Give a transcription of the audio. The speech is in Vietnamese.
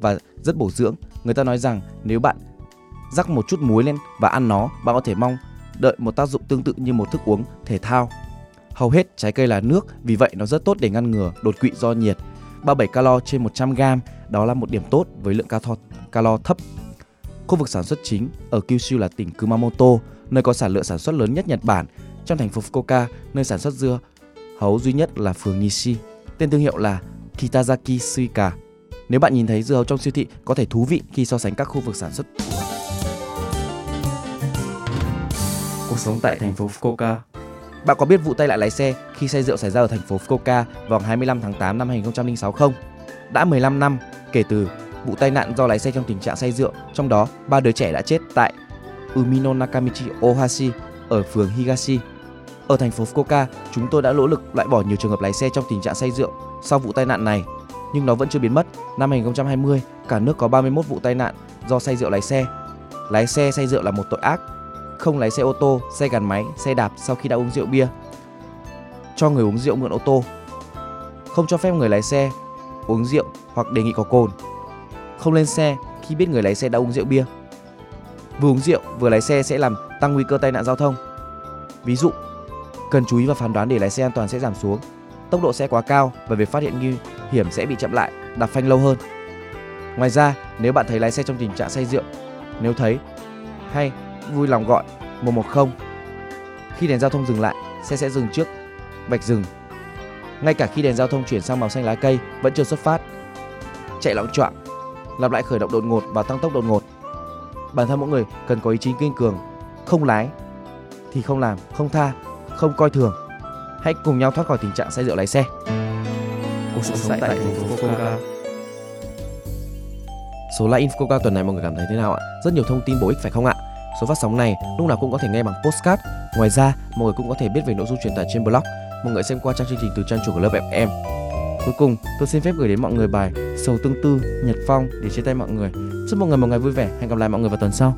và rất bổ dưỡng. Người ta nói rằng nếu bạn rắc một chút muối lên và ăn nó, bạn có thể mong đợi một tác dụng tương tự như một thức uống thể thao. Hầu hết trái cây là nước, vì vậy nó rất tốt để ngăn ngừa đột quỵ do nhiệt. 37 calo trên 100 g, đó là một điểm tốt với lượng calo, calo thấp. Khu vực sản xuất chính ở Kyushu là tỉnh Kumamoto, nơi có sản lượng sản xuất lớn nhất Nhật Bản. Trong thành phố Fukuoka, nơi sản xuất dưa hấu duy nhất là phường Nishi. Tên thương hiệu là Kitazaki Suika. Nếu bạn nhìn thấy dưa hấu trong siêu thị có thể thú vị khi so sánh các khu vực sản xuất. Cuộc sống tại thành phố Fukuoka. Bạn có biết vụ tai nạn lái xe khi say rượu xảy ra ở thành phố Fukuoka vào ngày 25 tháng 8 năm 2006 không? Đã 15 năm kể từ vụ tai nạn do lái xe trong tình trạng say rượu, trong đó ba đứa trẻ đã chết tại Umino Nakamichi Ohashi ở phường Higashi. Ở thành phố Fukuoka, chúng tôi đã nỗ lực loại bỏ nhiều trường hợp lái xe trong tình trạng say rượu sau vụ tai nạn này, nhưng nó vẫn chưa biến mất. Năm 2020, cả nước có 31 vụ tai nạn do say rượu lái xe. Lái xe say rượu là một tội ác, không lái xe ô tô, xe gắn máy, xe đạp sau khi đã uống rượu bia. Cho người uống rượu mượn ô tô. Không cho phép người lái xe uống rượu hoặc đề nghị có cồn. Không lên xe khi biết người lái xe đã uống rượu bia. Vừa uống rượu vừa lái xe sẽ làm tăng nguy cơ tai nạn giao thông. Ví dụ, cần chú ý và phán đoán để lái xe an toàn sẽ giảm xuống. Tốc độ xe quá cao và việc phát hiện nghi hiểm sẽ bị chậm lại, đạp phanh lâu hơn. Ngoài ra, nếu bạn thấy lái xe trong tình trạng say rượu, nếu thấy hay vui lòng gọi 110. Khi đèn giao thông dừng lại, xe sẽ dừng trước vạch dừng. Ngay cả khi đèn giao thông chuyển sang màu xanh lá cây vẫn chưa xuất phát. Chạy loạn choạng, lặp lại khởi động đột ngột và tăng tốc đột ngột. Bản thân mỗi người cần có ý chí kiên cường, không lái thì không làm, không tha, không coi thường. Hãy cùng nhau thoát khỏi tình trạng say rượu lái xe. Cuộc sống tại thành phố Fukuoka. Số like Infoca tuần này mọi người cảm thấy thế nào ạ? Rất nhiều thông tin bổ ích phải không ạ? Số phát sóng này lúc nào cũng có thể nghe bằng postcard. Ngoài ra, mọi người cũng có thể biết về nội dung truyền tải trên blog. Mọi người xem qua trang chương trình từ trang chủ của lớp FM. Cuối cùng, tôi xin phép gửi đến mọi người bài Sầu tương tư Nhật Phong để chia tay mọi người. Chúc mọi người một ngày vui vẻ. Hẹn gặp lại mọi người vào tuần sau.